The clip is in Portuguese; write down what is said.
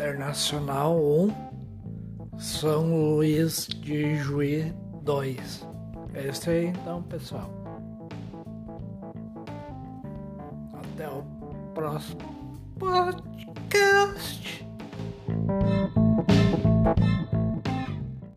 Internacional 1, São Luís de Juí 2. É isso aí então, pessoal. Até o próximo podcast.